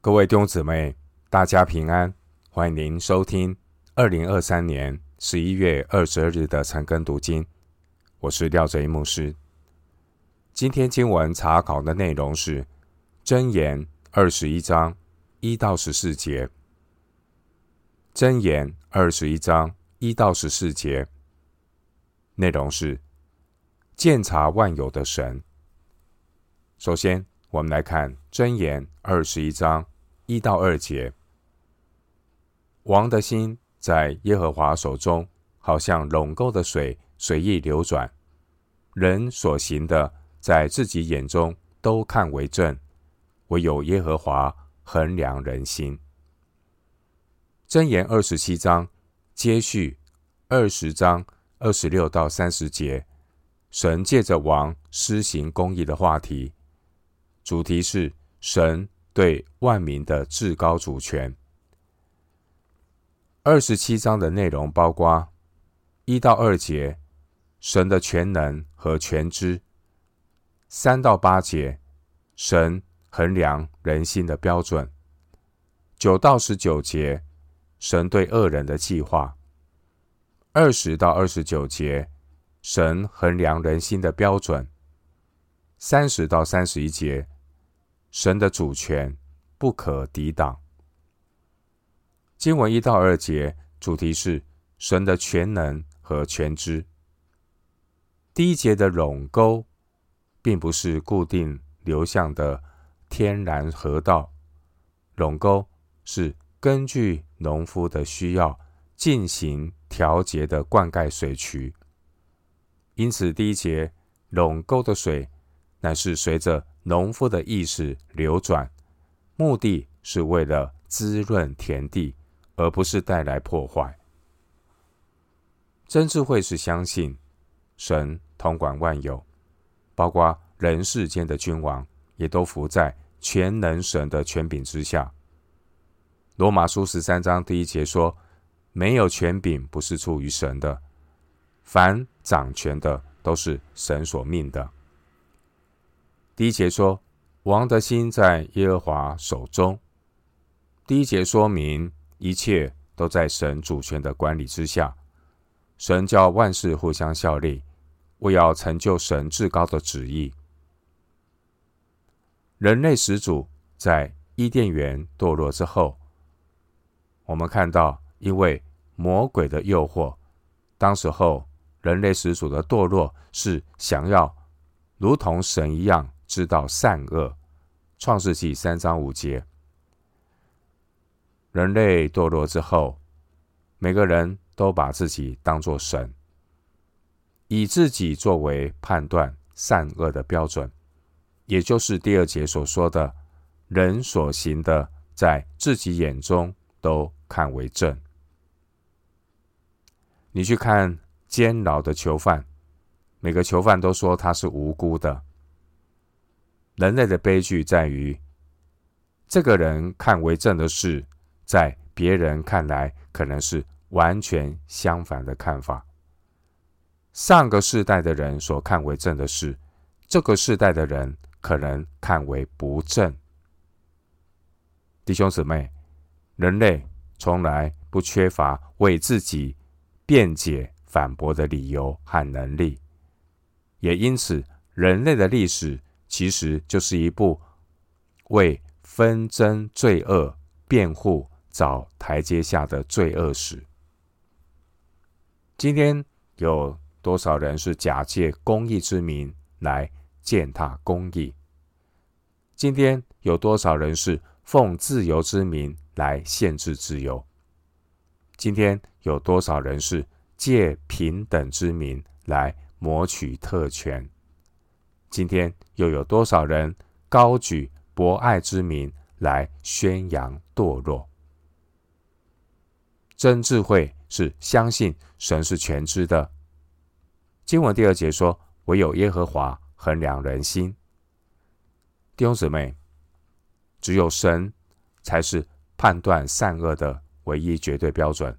各位弟兄姊妹，大家平安！欢迎您收听二零二三年十一月二十二日的晨更读经。我是廖哲一牧师。今天经文查考的内容是《箴言》二十一章一到十四节，《箴言》二十一章一到十四节内容是鉴察万有的神。首先，我们来看《箴言》二十一章一到二节。王的心在耶和华手中，好像陇沟的水，随意流转。人所行的，在自己眼中都看为正，唯有耶和华衡量人心。箴言二十七章接续二十章二十六到三十节，神借着王施行公义的话题。主题是神对万民的至高主权。二十七章的内容包括一到二节，神的全能和全知；三到八节，神衡量人心的标准；九到十九节，神对恶人的计划；二十到二十九节，神衡量人心的标准；三十到三十一节。神的主权不可抵挡。经文一到二节主题是神的全能和全知。第一节的垄沟，并不是固定流向的天然河道，垄沟是根据农夫的需要进行调节的灌溉水渠。因此，第一节垄沟的水乃是随着。农夫的意识流转，目的是为了滋润田地，而不是带来破坏。真智慧是相信神统管万有，包括人世间的君王，也都服在全能神的权柄之下。罗马书十三章第一节说：“没有权柄不是出于神的，凡掌权的都是神所命的。”第一节说，王的心在耶和华手中。第一节说明一切都在神主权的管理之下。神叫万事互相效力，为要成就神至高的旨意。人类始祖在伊甸园堕落之后，我们看到因为魔鬼的诱惑，当时候人类始祖的堕落是想要如同神一样。知道善恶，创世纪三章五节。人类堕落之后，每个人都把自己当作神，以自己作为判断善恶的标准，也就是第二节所说的，人所行的，在自己眼中都看为正。你去看监牢的囚犯，每个囚犯都说他是无辜的。人类的悲剧在于，这个人看为正的事，在别人看来可能是完全相反的看法。上个世代的人所看为正的事，这个世代的人可能看为不正。弟兄姊妹，人类从来不缺乏为自己辩解、反驳的理由和能力，也因此，人类的历史。其实就是一部为纷争罪恶辩护、找台阶下的罪恶史。今天有多少人是假借公义之名来践踏公义？今天有多少人是奉自由之名来限制自由？今天有多少人是借平等之名来谋取特权？今天又有多少人高举博爱之名来宣扬堕落？真智慧是相信神是全知的。经文第二节说：“唯有耶和华衡量人心。”弟兄姊妹，只有神才是判断善恶的唯一绝对标准。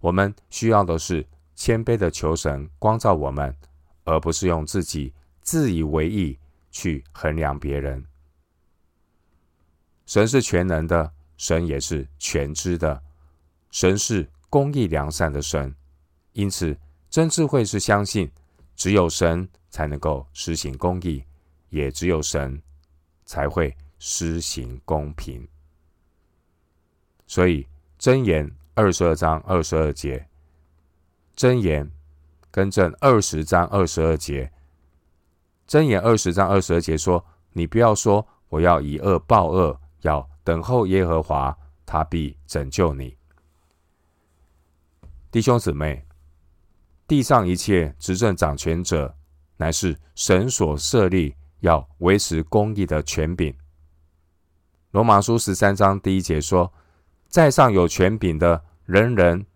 我们需要的是谦卑的求神光照我们，而不是用自己。自以为意去衡量别人，神是全能的，神也是全知的，神是公义良善的神。因此，真智慧是相信只有神才能够施行公义，也只有神才会施行公平。所以，箴言二十二章二十二节，箴言更正二十章二十二节，箴言二十章二十二节说：“你不要说我要以恶报恶，要等候耶和华，他必拯救你。”弟兄姊妹，地上一切执政掌权者，乃是神所设立要维持公义的权柄。罗马书十三章第一节说。在上有权柄的，人人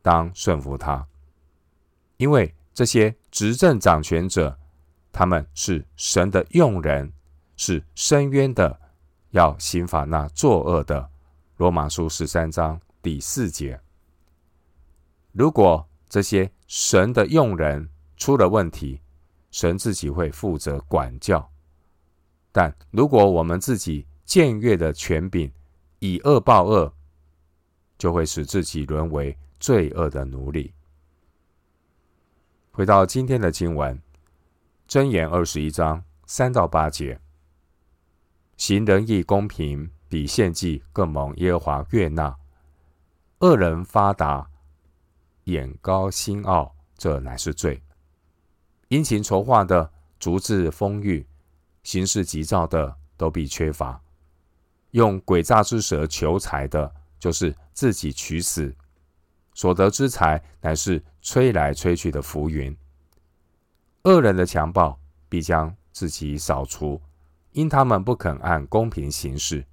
当顺服他，因为这些执政掌权者，他们是神的用人，是深渊的，要刑罚那作恶的。罗马书十三章第四节。如果这些神的用人出了问题，神自己会负责管教；但如果我们自己僭越的权柄，以恶报恶，就会使自己沦为罪恶的奴隶。回到今天的经文，箴言二十一章三到八节：行仁义公平，比献祭更蒙耶和华悦纳；恶人发达，眼高心傲，这乃是罪；殷勤筹划的，足智丰裕，行事急躁的，都必缺乏；用诡诈之舌求财的，就是自己取死，所得之财乃是吹来吹去的浮云。恶人的强暴必将自己扫除，因他们不肯按公平行事。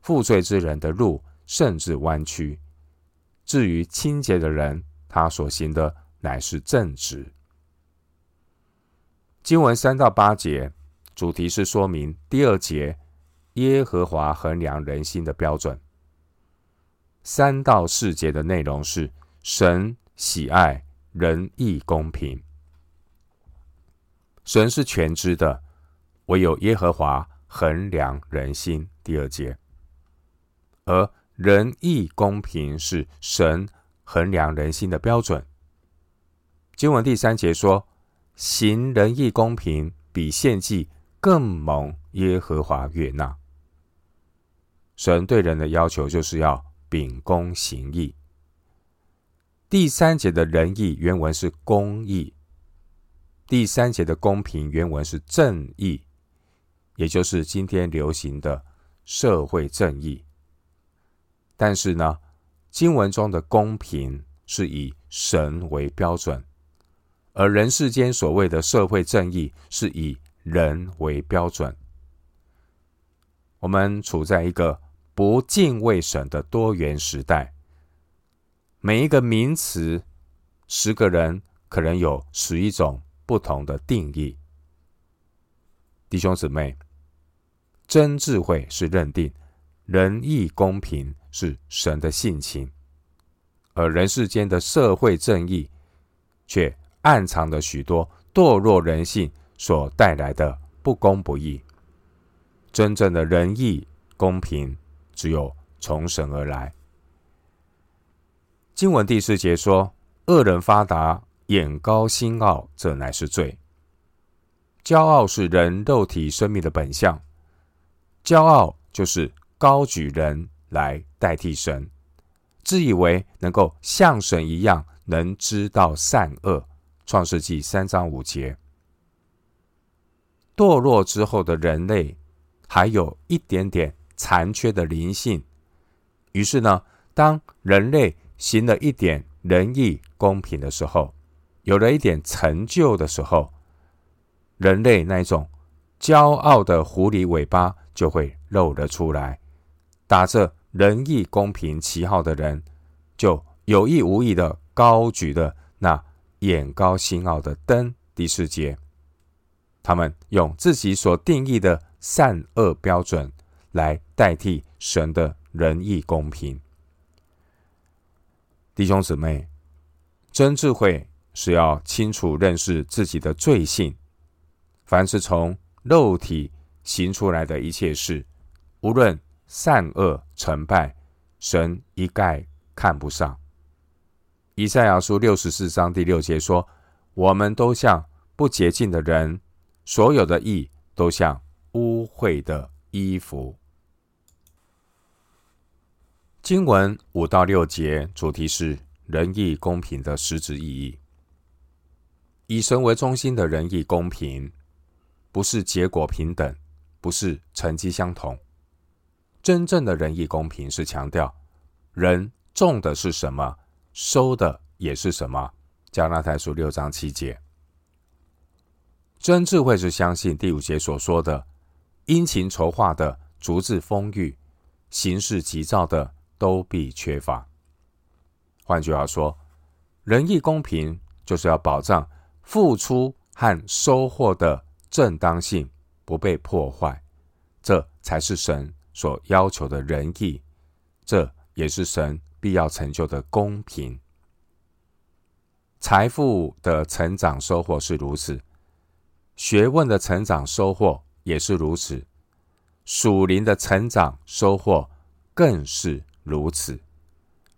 负罪之人的路甚至弯曲。至于清洁的人，他所行的乃是正直。经文三到八节，主题是说明第二节耶和华衡量人心的标准。三到四节的内容是神喜爱仁义公平，神是全知的，唯有耶和华衡量人心。第二节，而仁义公平是神衡量人心的标准。经文第三节说，行仁义公平比献祭更蒙耶和华悦纳。神对人的要求就是要。秉公行义。第三节的仁义原文是公义，第三节的公平原文是正义，也就是今天流行的社会正义。但是呢，经文中的公平是以神为标准，而人世间所谓的社会正义是以人为标准。我们处在一个。不敬畏神的多元时代，每一个名词，十个人可能有十一种不同的定义。弟兄姊妹，真智慧是认定仁义公平是神的性情，而人世间的社会正义却暗藏着许多堕落人性所带来的不公不义。真正的仁义公平。只有从神而来。经文第四节说：“恶人发达，眼高心傲，这乃是罪。骄傲是人肉体生命的本相，骄傲就是高举人来代替神，自以为能够像神一样，能知道善恶。”创世纪三章五节。堕落之后的人类，还有一点点。残缺的灵性，于是呢，当人类行了一点仁义公平的时候，有了一点成就的时候，人类那种骄傲的狐狸尾巴就会露了出来。打着仁义公平旗号的人，就有意无意的高举的那眼高心傲的灯。第四节，他们用自己所定义的善恶标准。来代替神的仁义公平，弟兄姊妹，真智慧是要清楚认识自己的罪性。凡是从肉体行出来的一切事，无论善恶成败，神一概看不上。以赛亚书六十四章第六节说：“我们都像不洁净的人，所有的义都像污秽的衣服。”经文五到六节主题是仁义公平的实质意义。以神为中心的仁义公平，不是结果平等，不是成绩相同。真正的仁义公平是强调人种的是什么，收的也是什么。加拉太书六章七节。真智慧是相信第五节所说的：殷勤筹划的足智丰裕，行事急躁的都必缺乏。换句话说，仁义公平就是要保障付出和收获的正当性不被破坏，这才是神所要求的仁义，这也是神必要成就的公平。财富的成长收获是如此，学问的成长收获也是如此，属灵的成长收获更是如此。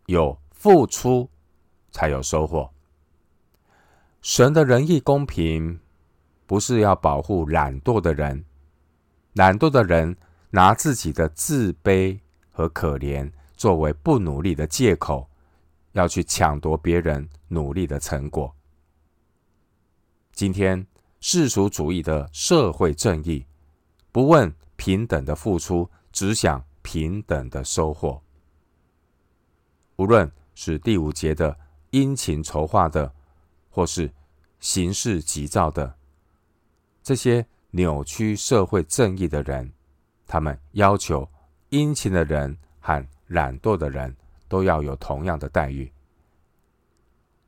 有付出，才有收获。神的仁义公平，不是要保护懒惰的人，懒惰的人拿自己的自卑和可怜作为不努力的借口。要去抢夺别人努力的成果。今天世俗主义的社会正义，不问平等的付出，只想平等的收获。无论是第五节的殷勤筹划的，或是行事急躁的，这些扭曲社会正义的人，他们要求殷勤的人和懒惰的人。都要有同样的待遇。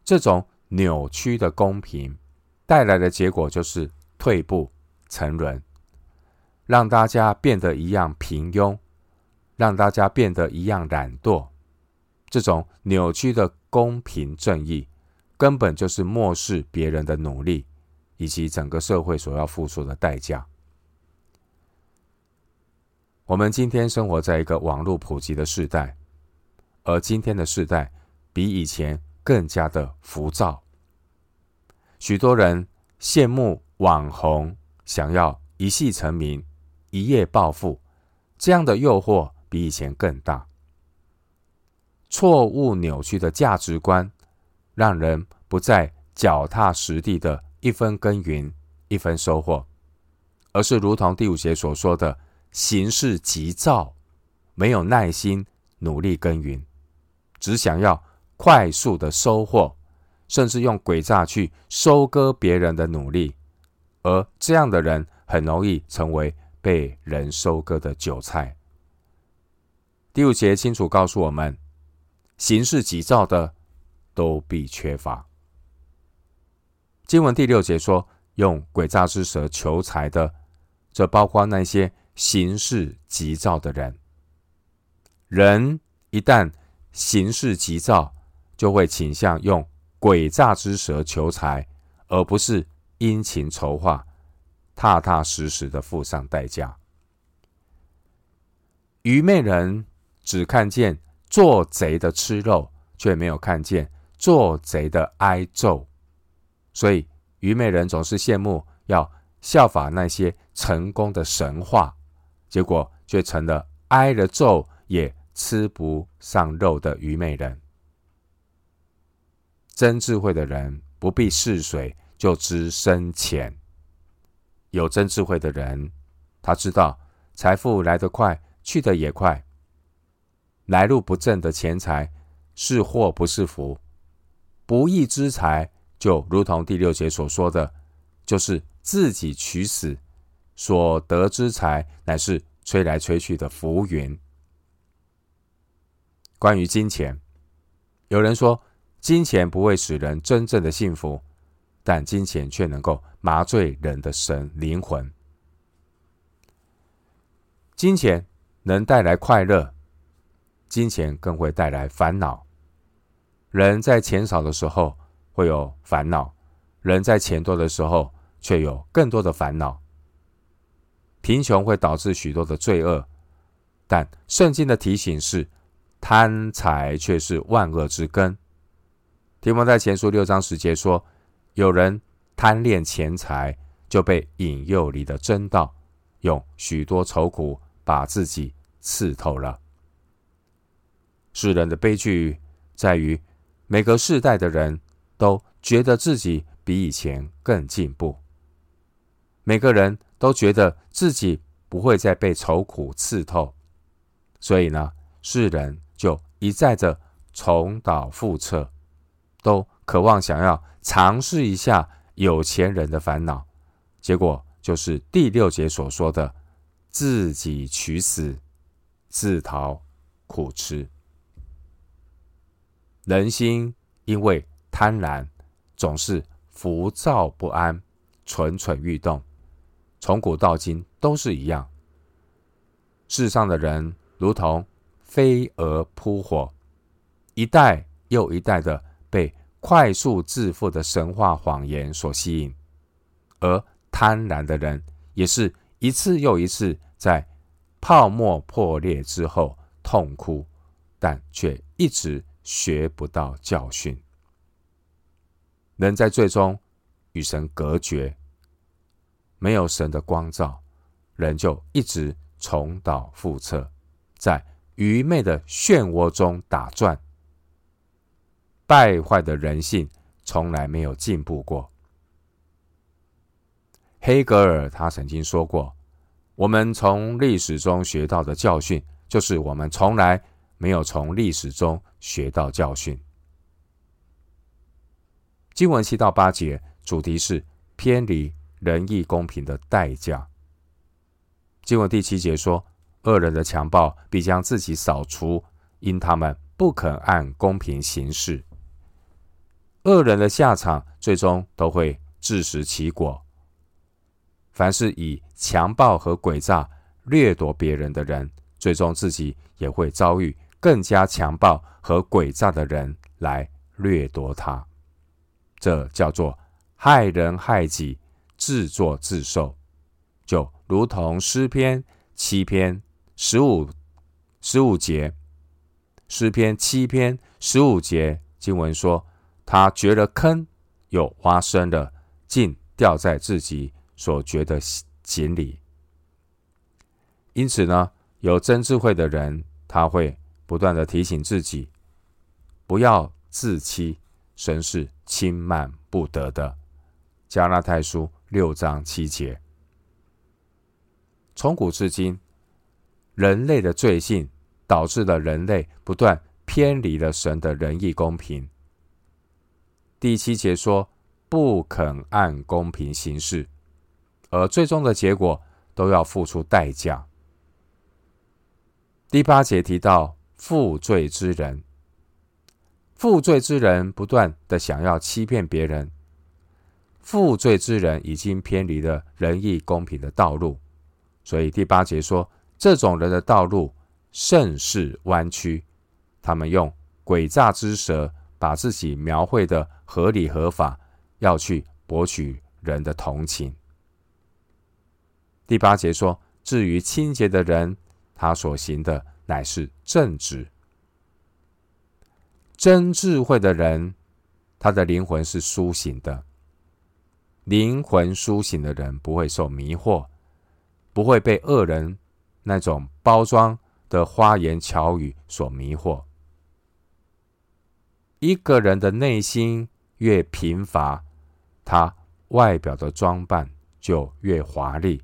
这种扭曲的公平带来的结果就是退步、沉沦，让大家变得一样平庸，让大家变得一样懒惰。这种扭曲的公平正义，根本就是漠视别人的努力以及整个社会所要付出的代价。我们今天生活在一个网络普及的时代。而今天的世代比以前更加的浮躁，许多人羡慕网红，想要一夕成名、一夜暴富，这样的诱惑比以前更大。错误扭曲的价值观，让人不再脚踏实地的一分耕耘一分收获，而是如同第五节所说的，行事急躁，没有耐心努力耕耘。只想要快速的收获，甚至用诡诈去收割别人的努力，而这样的人很容易成为被人收割的韭菜。第五节清楚告诉我们，行事急躁的都必缺乏。经文第六节说，用诡诈之舌求财的，这包括那些行事急躁的人。人一旦行事急躁，就会倾向用诡诈之舌求财，而不是殷勤筹划，踏踏实实的付上代价。愚昧人只看见做贼的吃肉，却没有看见做贼的挨揍，所以愚昧人总是羡慕要效法那些成功的神话，结果却成了挨了揍也吃不上肉的愚昧人，真智慧的人不必试水就知深浅。有真智慧的人，他知道财富来得快，去得也快。来路不正的钱财是祸不是福，不义之财就如同第六节所说的，就是自己取死。所得之财乃是吹来吹去的浮云。关于金钱，有人说金钱不会使人真正的幸福，但金钱却能够麻醉人的神灵魂。金钱能带来快乐，金钱更会带来烦恼。人在钱少的时候会有烦恼，人在钱多的时候却有更多的烦恼。贫穷会导致许多的罪恶，但圣经的提醒是，贪财却是万恶之根。提摩太前书六章十节说，有人贪恋钱财，就被引诱离了真道，用许多愁苦把自己刺透了。世人的悲剧在于，每个世代的人都觉得自己比以前更进步，每个人都觉得自己不会再被愁苦刺透，所以呢，世人就一再的重蹈覆辙，都渴望想要尝试一下有钱人的烦恼，结果就是第六节所说的自己取死，自讨苦吃。人心因为贪婪，总是浮躁不安、蠢蠢欲动。从古到今都是一样。世上的人如同飞蛾扑火，一代又一代的被快速致富的神话谎言所吸引，而贪婪的人也是一次又一次在泡沫破裂之后痛哭，但却一直。学不到教训，人在最终与神隔绝，没有神的光照，人就一直重蹈覆辙，在愚昧的漩涡中打转。败坏的人性从来没有进步过。黑格尔他曾经说过：“我们从历史中学到的教训，就是我们从来。”没有从历史中学到教训。经文七到八节主题是偏离仁义公平的代价。经文第七节说，恶人的强暴必将自己扫除，因他们不肯按公平行事。恶人的下场最终都会自食其果。凡是以强暴和诡诈掠夺别人的人，最终自己也会遭遇。更加强暴和诡诈的人来掠夺他，这叫做害人害己、自作自受，就如同诗篇七篇十五十五节，诗篇七篇十五节经文说，他掘了坑，又挖深了，竟掉在自己所掘的井里。因此呢，有真智慧的人，他会。不断的提醒自己，不要自欺，神是轻慢不得的。加拉太书六章七节。从古至今，人类的罪性导致了人类不断偏离了神的仁义公平。第七节说，不肯按公平行事，而最终的结果都要付出代价。第八节提到。负罪之人，负罪之人不断的想要欺骗别人，负罪之人已经偏离了仁义公平的道路，所以第八节说，这种人的道路甚是弯曲，他们用诡诈之舌把自己描绘的合理合法，要去博取人的同情。第八节说，至于清洁的人，他所行的。乃是正直、真智慧的人，他的灵魂是苏醒的。灵魂苏醒的人不会受迷惑，不会被恶人那种包装的花言巧语所迷惑。一个人的内心越贫乏，他外表的装扮就越华丽；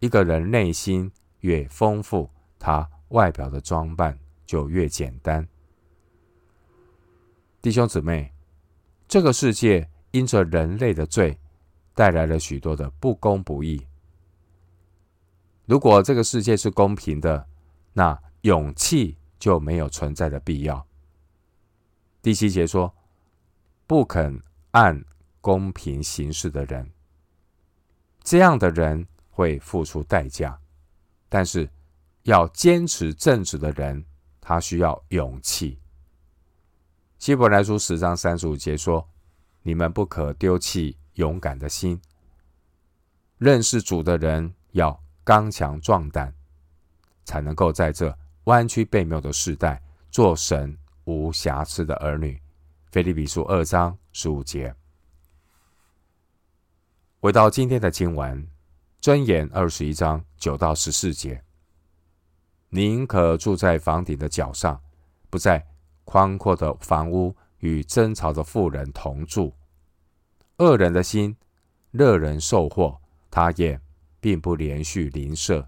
一个人内心越丰富，他。外表的装扮就越简单。弟兄姊妹，这个世界因着人类的罪，带来了许多的不公不义。如果这个世界是公平的，那勇气就没有存在的必要。第七节说，不肯按公平行事的人，这样的人会付出代价，但是。要坚持正直的人，他需要勇气。希伯来书十章三十五节说：“你们不可丢弃勇敢的心。认识主的人要刚强壮胆，才能够在这弯曲悖谬的时代，做神无瑕疵的儿女。腓立比书二章十五节。回到今天的经文，箴言二十一章九到十四节：宁可住在房顶的角上，不在宽阔的房屋与争吵的妇人同住。恶人的心乐人受祸，他也并不连续邻舍。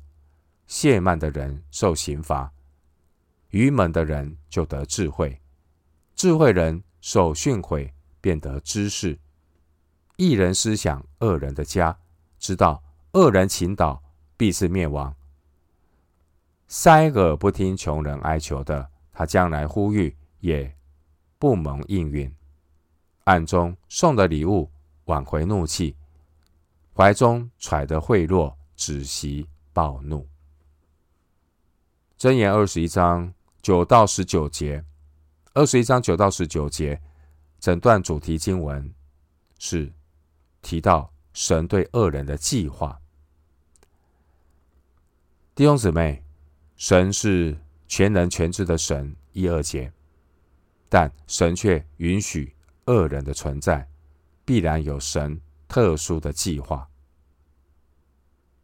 懈慢的人受刑罚，愚蒙的人就得智慧。智慧人受训诲，便得知识。一人思想恶人的家，知道恶人倾倒，必是灭亡。塞耳不听穷人哀求的，他将来呼吁也不蒙应允。暗中送的礼物，挽回怒气；怀中揣的贿赂，止息暴怒。箴言二十一章九到十九节，二十一章九到十九节，整段主题经文是提到神对恶人的计划。弟兄姊妹，神是全能全知的神，一二节，但神却允许恶人的存在，必然有神特殊的计划。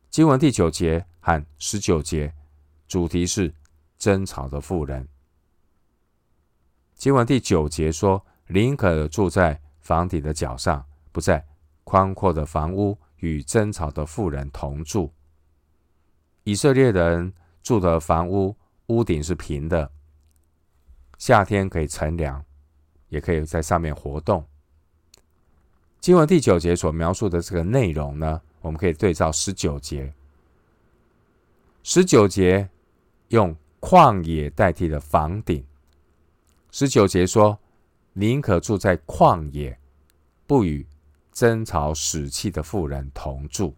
经文第九节和十九节。主题是争吵的妇人。经文第九节说：“宁可住在房顶的角上，不在宽阔的房屋与争吵的妇人同住。”以色列人住的房屋屋顶是平的，夏天可以乘凉，也可以在上面活动。经文第九节所描述的这个内容呢，我们可以对照十九节。十九节。用旷野代替了房顶。十九节说：“宁可住在旷野，不与争吵使气的妇人同住。”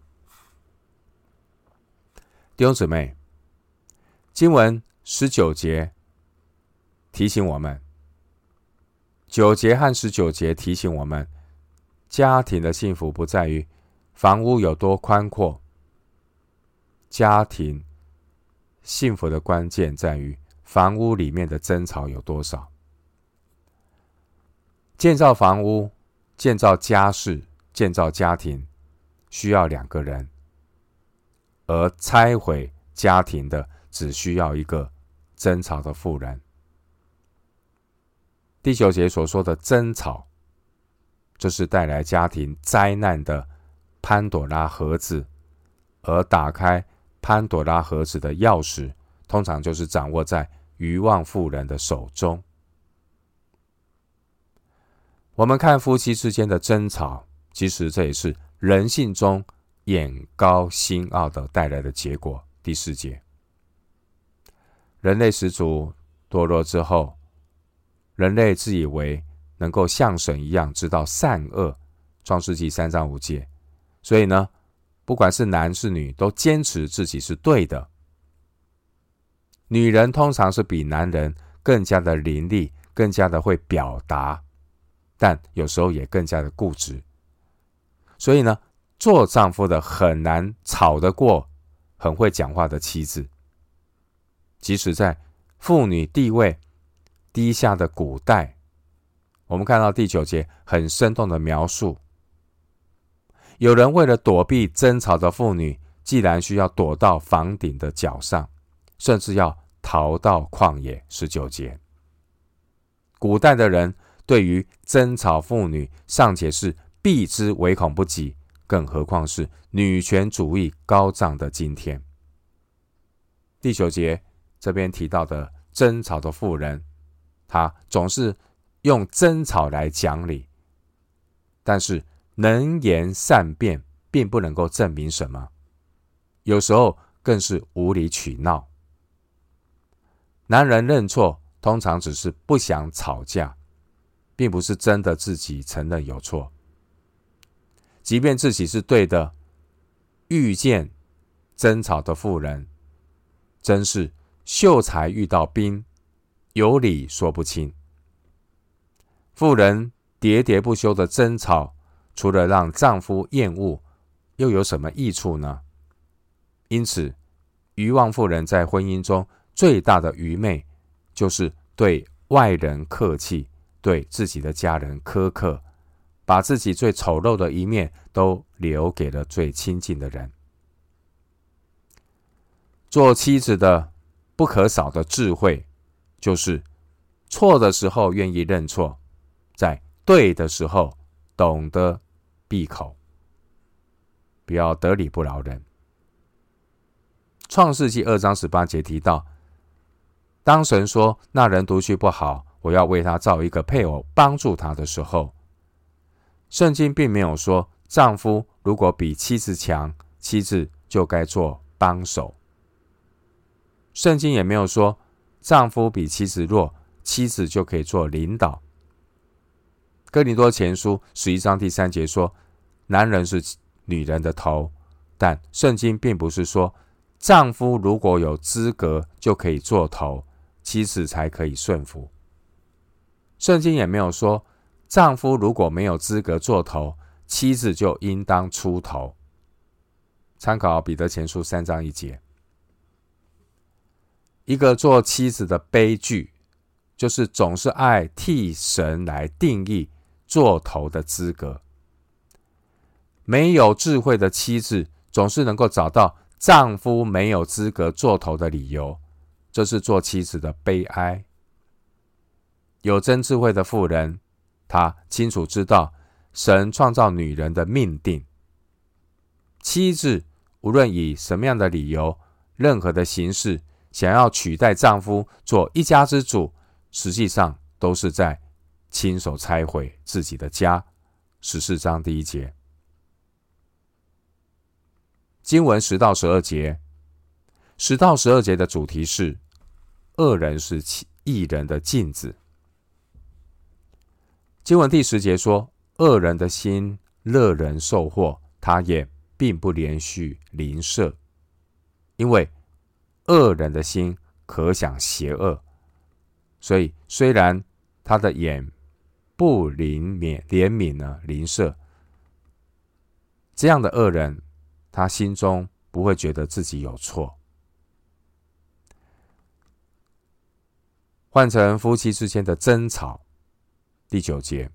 弟兄姊妹，经文十九节提醒我们，九节和十九节提醒我们，家庭的幸福不在于房屋有多宽阔，家庭。幸福的关键在于房屋里面的争吵有多少。建造房屋、建造家室、建造家庭，需要两个人；而拆毁家庭的，只需要一个争吵的妇人。第九节所说的争吵，就是带来家庭灾难的潘朵拉盒子，而打开。潘朵拉盒子的钥匙，通常就是掌握在愚妄妇人的手中。我们看夫妻之间的争吵，其实这也是人性中眼高心傲的带来的结果。第四节，人类始祖堕落之后，人类自以为能够像神一样知道善恶，创世纪三章五节，所以呢。不管是男是女，都坚持自己是对的。女人通常是比男人更加的伶俐，更加的会表达，但有时候也更加的固执。所以呢，做丈夫的很难吵得过很会讲话的妻子。即使在妇女地位低下的古代，我们看到第九节很生动的描述。有人为了躲避争吵的妇女，既然需要躲到房顶的角上，甚至要逃到旷野。十九节，古代的人对于争吵妇女尚且是避之唯恐不及，更何况是女权主义高涨的今天。第九节这边提到的争吵的妇人，她总是用争吵来讲理，但是。能言善辩，并不能够证明什么，有时候更是无理取闹。男人认错，通常只是不想吵架，并不是真的自己承认有错。即便自己是对的，遇见争吵的妇人，真是秀才遇到兵，有理说不清。妇人喋喋不休的争吵。除了让丈夫厌恶，又有什么益处呢？因此，愚妄妇人在婚姻中最大的愚昧，就是对外人客气，对自己的家人苛刻，把自己最丑陋的一面都留给了最亲近的人。做妻子的不可少的智慧，就是错的时候愿意认错，在对的时候懂得闭口，不要得理不饶人。创世纪二章十八节提到，当神说那人独居不好，我要为他造一个配偶帮助他的时候，圣经并没有说丈夫如果比妻子强，妻子就该做帮手。圣经也没有说丈夫比妻子弱，妻子就可以做领导。哥林多前书十一章第三节说，男人是女人的头，但圣经并不是说。丈夫如果有资格，就可以做头，妻子才可以顺服。圣经也没有说，丈夫如果没有资格做头，妻子就应当出头。参考彼得前书三章一节。一个做妻子的悲剧，就是总是爱替神来定义做头的资格。没有智慧的妻子，总是能够找到。丈夫没有资格做头的理由，这是做妻子的悲哀。有真智慧的妇人，她清楚知道神创造女人的命定。妻子无论以什么样的理由、任何的形式，想要取代丈夫做一家之主，实际上都是在亲手拆毁自己的家。十四章第一节。经文十到十二节，十到十二节的主题是：恶人是义人的镜子。经文第十节说：恶人的心乐人受祸，他也并不连续邻舍，因为恶人的心可想邪恶，所以虽然他的眼不怜悯怜悯呢邻舍，这样的恶人。他心中不会觉得自己有错。换成夫妻之间的争吵，第九节，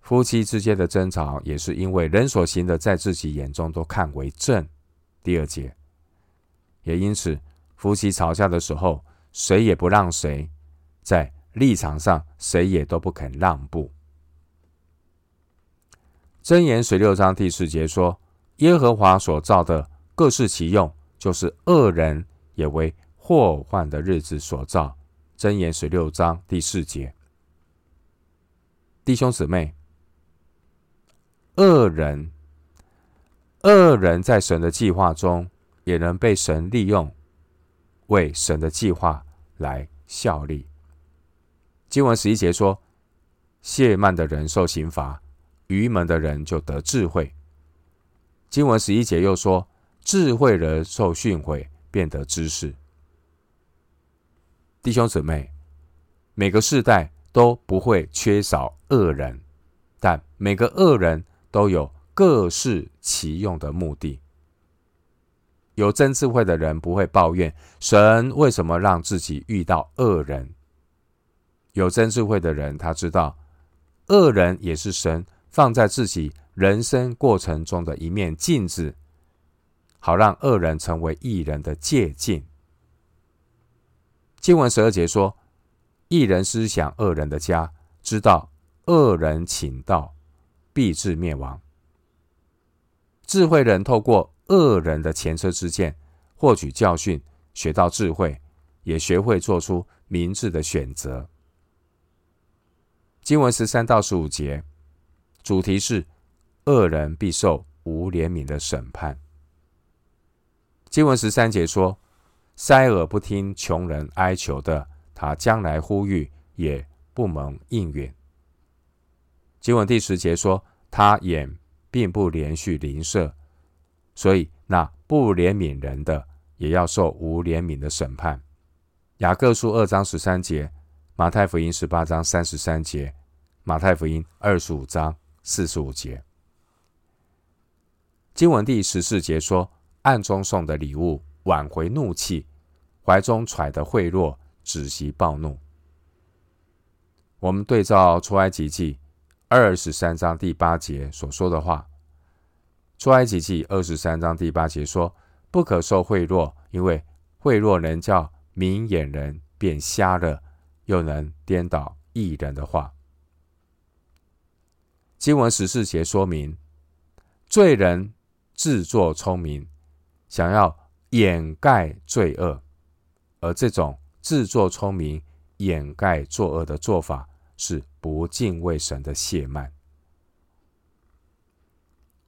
夫妻之间的争吵也是因为人所行的，在自己眼中都看为正。第二节，也因此，夫妻吵架的时候，谁也不让谁，在立场上谁也都不肯让步。箴言十六章第四节说。耶和华所造的各适其用，就是恶人也为祸患的日子所造。箴言十六章第四节，弟兄姊妹，恶人，恶人在神的计划中也能被神利用，为神的计划来效力。经文十一节说：亵慢的人受刑罚，愚蒙的人就得智慧。经文十一节又说：“智慧人受训诲，变得知识。”弟兄姊妹，每个世代都不会缺少恶人，但每个恶人都有各适其用的目的。有真智慧的人不会抱怨神为什么让自己遇到恶人。有真智慧的人，他知道恶人也是神放在自己。人生过程中的一面镜子，好让恶人成为异人的借镜。经文十二节说：“义人思想恶人的家，知道恶人请道，必致灭亡。”智慧人透过恶人的前车之鉴，获取教训，学到智慧，也学会做出明智的选择。经文十三到十五节，主题是。恶人必受无怜悯的审判。经文十三节说：“塞耳不听穷人哀求的，他将来呼吁也不蒙应允。”经文第十节说：“他眼并不连续邻舍，所以那不怜悯人的，也要受无怜悯的审判。”雅各书二章十三节，马太福音十八章三十三节，马太福音二十五章四十五节。经文第十四节说：“暗中送的礼物挽回怒气，怀中揣的贿赂，止息暴怒。我们对照出埃及记二十三章第八节所说的话，出埃及记二十三章第八节说：“不可受贿赂，因为贿赂能叫明眼人变瞎了，又能颠倒义人的话。”经文十四节说明，罪人自作聪明，想要掩盖罪恶，而这种自作聪明、掩盖作恶的做法，是不敬畏神的亵慢。